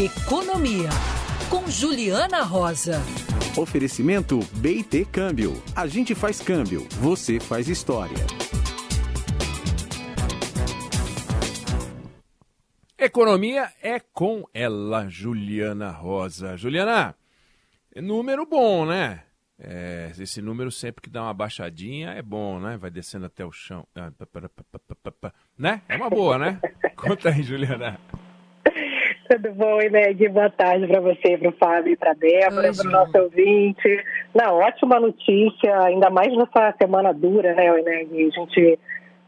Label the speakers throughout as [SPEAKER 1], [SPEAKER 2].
[SPEAKER 1] Economia com Juliana Rosa.
[SPEAKER 2] Oferecimento BT Câmbio. A gente faz câmbio, você faz história.
[SPEAKER 3] Economia é com ela, Juliana Rosa. Juliana, é número bom, né? É, esse número sempre que dá uma baixadinha é bom, né? Vai descendo até o chão. Ah, né? É uma boa, né? Conta aí, Juliana.
[SPEAKER 4] Tudo bom, Ineg? Boa tarde para você, para o Fábio, para a Débora, para o nosso ouvinte. Não, ótima notícia, ainda mais nessa semana dura, né, Ineg? A gente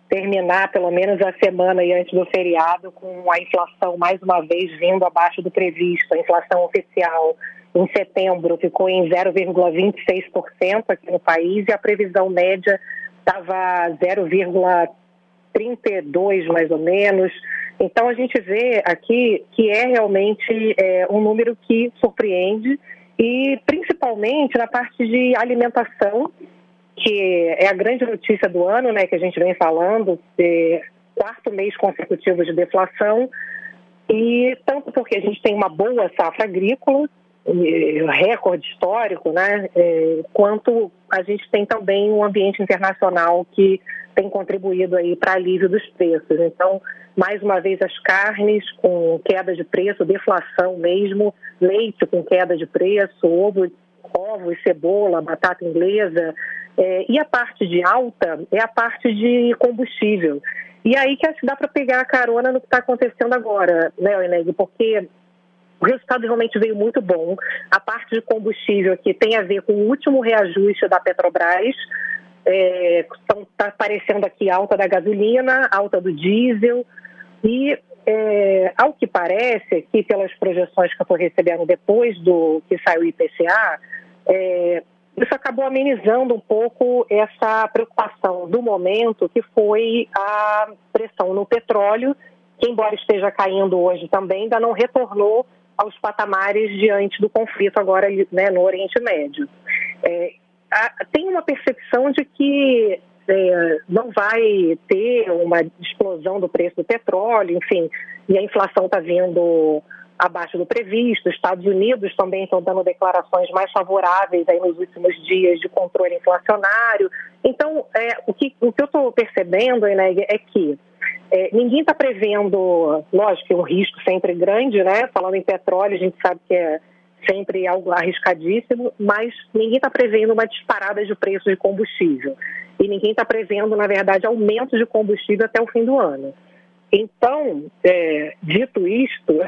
[SPEAKER 4] terminar pelo menos a semana aí antes do feriado com a inflação mais uma vez vindo abaixo do previsto. A inflação oficial em setembro ficou em 0,26% aqui no país e a previsão média estava 0,32 mais ou menos. Então, a gente vê aqui que é realmente é, um número que surpreende e, principalmente, na parte de alimentação, que é a grande notícia do ano, né, que a gente vem falando, é, quarto mês consecutivo de deflação, e tanto porque a gente tem uma boa safra agrícola, recorde histórico, né? É, quanto a gente tem também um ambiente internacional que tem contribuído aí para alívio dos preços. Então, mais uma vez as carnes com queda de preço, deflação mesmo, leite com queda de preço, ovo, ovos, cebola, batata inglesa. É, e a parte de alta é a parte de combustível. E aí que acho que dá para pegar a carona no que está acontecendo agora, né, Eneg? Porque o resultado realmente veio muito bom. A parte de combustível aqui tem a ver com o último reajuste da Petrobras. Está é, então, tá aparecendo aqui alta da gasolina, alta do diesel. E, é, ao que parece, aqui pelas projeções que eu estou recebendo depois do que saiu o IPCA, é, isso acabou amenizando um pouco essa preocupação do momento, que foi a pressão no petróleo, que, embora esteja caindo hoje também, ainda não retornou aos patamares diante do conflito agora né, no Oriente Médio. É, a, tem uma percepção de que é, não vai ter uma explosão do preço do petróleo, enfim, e a inflação está vindo abaixo do previsto. Os Estados Unidos também estão dando declarações mais favoráveis aí nos últimos dias de controle inflacionário. Então, é, o, que, o que eu estou percebendo, né, é que é, ninguém está prevendo, lógico que um risco sempre grande, né? Falando em petróleo, a gente sabe que é sempre algo arriscadíssimo, mas ninguém está prevendo uma disparada de preço de combustível. E ninguém está prevendo, na verdade, aumento de combustível até o fim do ano. Então, é, dito isto,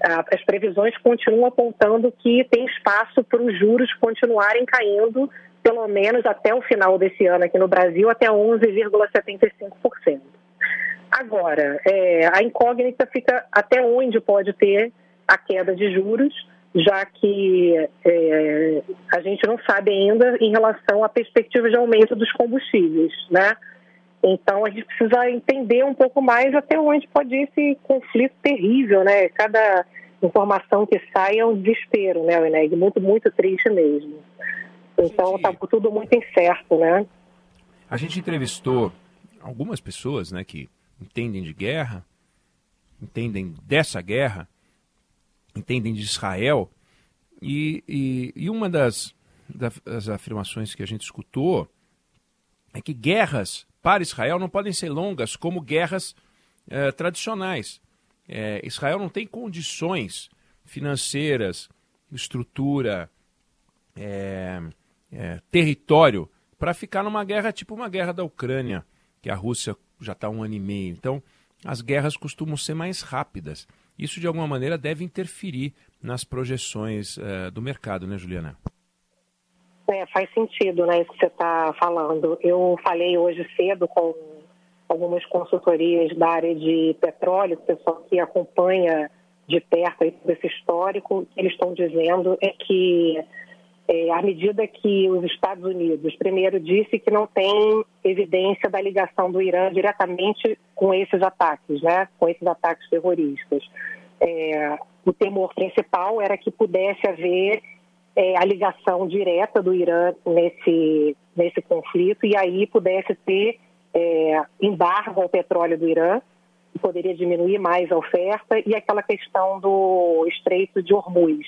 [SPEAKER 4] as previsões continuam apontando que tem espaço para os juros continuarem caindo, pelo menos até o final desse ano aqui no Brasil, até 11,75%. Agora, é, a incógnita fica até onde pode ter a queda de juros, já que é, a gente não sabe ainda em relação à perspectiva de aumento dos combustíveis, né? Então a gente precisa entender um pouco mais até onde pode ir esse conflito terrível, né? Cada informação que sai é um desespero, né, Eneg? Muito, muito triste mesmo. Então está tudo muito incerto, né?
[SPEAKER 3] A gente entrevistou algumas pessoas, né, que entendem de guerra, entendem dessa guerra, entendem de Israel. E, e, e uma das, das afirmações que a gente escutou é que guerras para Israel não podem ser longas como guerras eh, tradicionais. É, Israel não tem condições financeiras, estrutura, é, território para ficar numa guerra tipo uma guerra da Ucrânia, que a Rússia já está um ano e meio. Então, as guerras costumam ser mais rápidas. Isso, de alguma maneira, deve interferir nas projeções é, do mercado, né, Juliana?
[SPEAKER 4] É, faz sentido, né, isso que você está falando. Eu falei hoje cedo com algumas consultorias da área de petróleo, o pessoal que acompanha de perto esse histórico, que eles estão dizendo é que é, à medida que os Estados Unidos, primeiro, disse que não tem evidência da ligação do Irã diretamente com esses ataques, né, com esses ataques terroristas. É, o temor principal era que pudesse haver é, a ligação direta do Irã nesse, nesse conflito e aí pudesse ter é, embargo ao petróleo do Irã, que poderia diminuir mais a oferta, e aquela questão do Estreito de Hormuz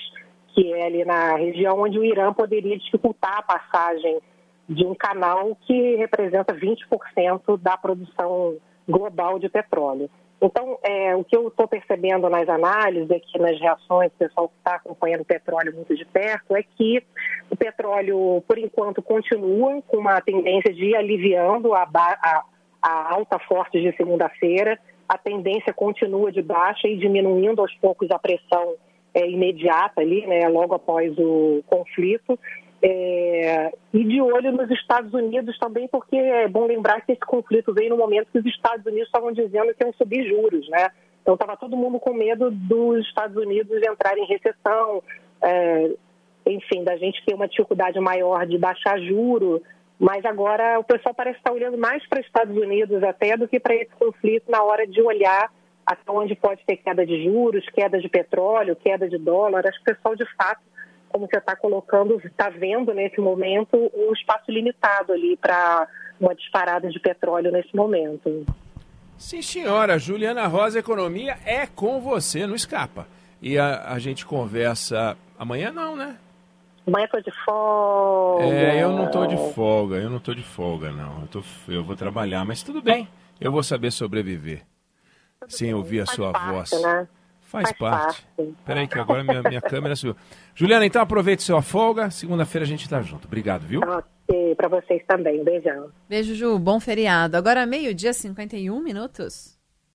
[SPEAKER 4] que é ali na região onde o Irã poderia dificultar a passagem de um canal que representa 20% da produção global de petróleo. Então, é, o que eu estou percebendo nas análises, aqui nas reações do pessoal que está acompanhando o petróleo muito de perto, é que o petróleo, por enquanto, continua com uma tendência de ir aliviando a, a, a alta forte de segunda-feira, a tendência continua de baixa e diminuindo aos poucos a pressão é, imediata ali, né, logo após o conflito. É, e de olho nos Estados Unidos também, porque é bom lembrar que esse conflito veio no momento que os Estados Unidos estavam dizendo que iam subir juros, né? Então estava todo mundo com medo dos Estados Unidos entrarem em recessão, é, enfim, da gente ter uma dificuldade maior de baixar juro, mas agora o pessoal parece estar olhando mais para os Estados Unidos até do que para esse conflito na hora de olhar até onde pode ter queda de juros, queda de petróleo, queda de dólar. Acho que o pessoal, de fato, como você está colocando, está vendo nesse momento um espaço limitado ali para uma disparada de petróleo nesse momento.
[SPEAKER 3] Sim, senhora. Juliana Rosa, Economia é com você, não escapa. E a, a gente conversa amanhã, não, né?
[SPEAKER 4] Amanhã tô de folga.
[SPEAKER 3] É, eu não tô de folga, eu não tô de folga, não. Eu, tô, eu vou trabalhar, mas tudo bem. Eu vou saber sobreviver sem ouvir a
[SPEAKER 4] Faz
[SPEAKER 3] sua
[SPEAKER 4] parte,
[SPEAKER 3] voz.
[SPEAKER 4] Né?
[SPEAKER 3] Faz,
[SPEAKER 4] Faz
[SPEAKER 3] parte.
[SPEAKER 4] parte.
[SPEAKER 3] Peraí que agora minha, minha câmera subiu. Juliana, então aproveite sua folga. Segunda-feira a gente tá junto. Obrigado, viu?
[SPEAKER 4] Ok, para vocês também. Beijão.
[SPEAKER 5] Beijo, Ju. Bom feriado. Agora meio-dia, 51 minutos.